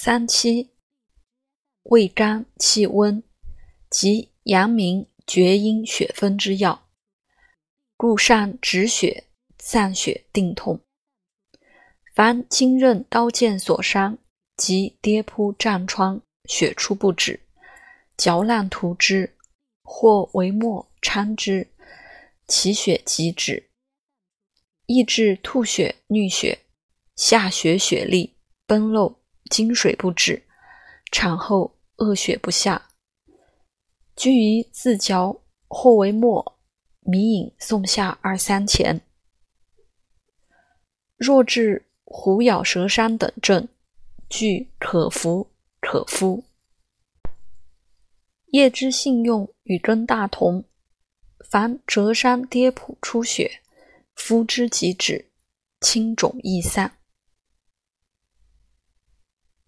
三七，味甘气温，即阳明厥阴血分之药，故善止血、散血、定痛。凡经刃刀剑所伤，即跌扑战疮，血出不止，嚼烂涂之，或为末掺之，其血即止。抑制吐血、衄血、下血血痢、崩漏。经水不止，产后恶血不下，居于自嚼或为末，迷饮送下二三钱。若治虎咬舌伤等症，具可服可敷。叶之性用与根大同，凡折伤跌扑出血，敷之即止，青肿易散。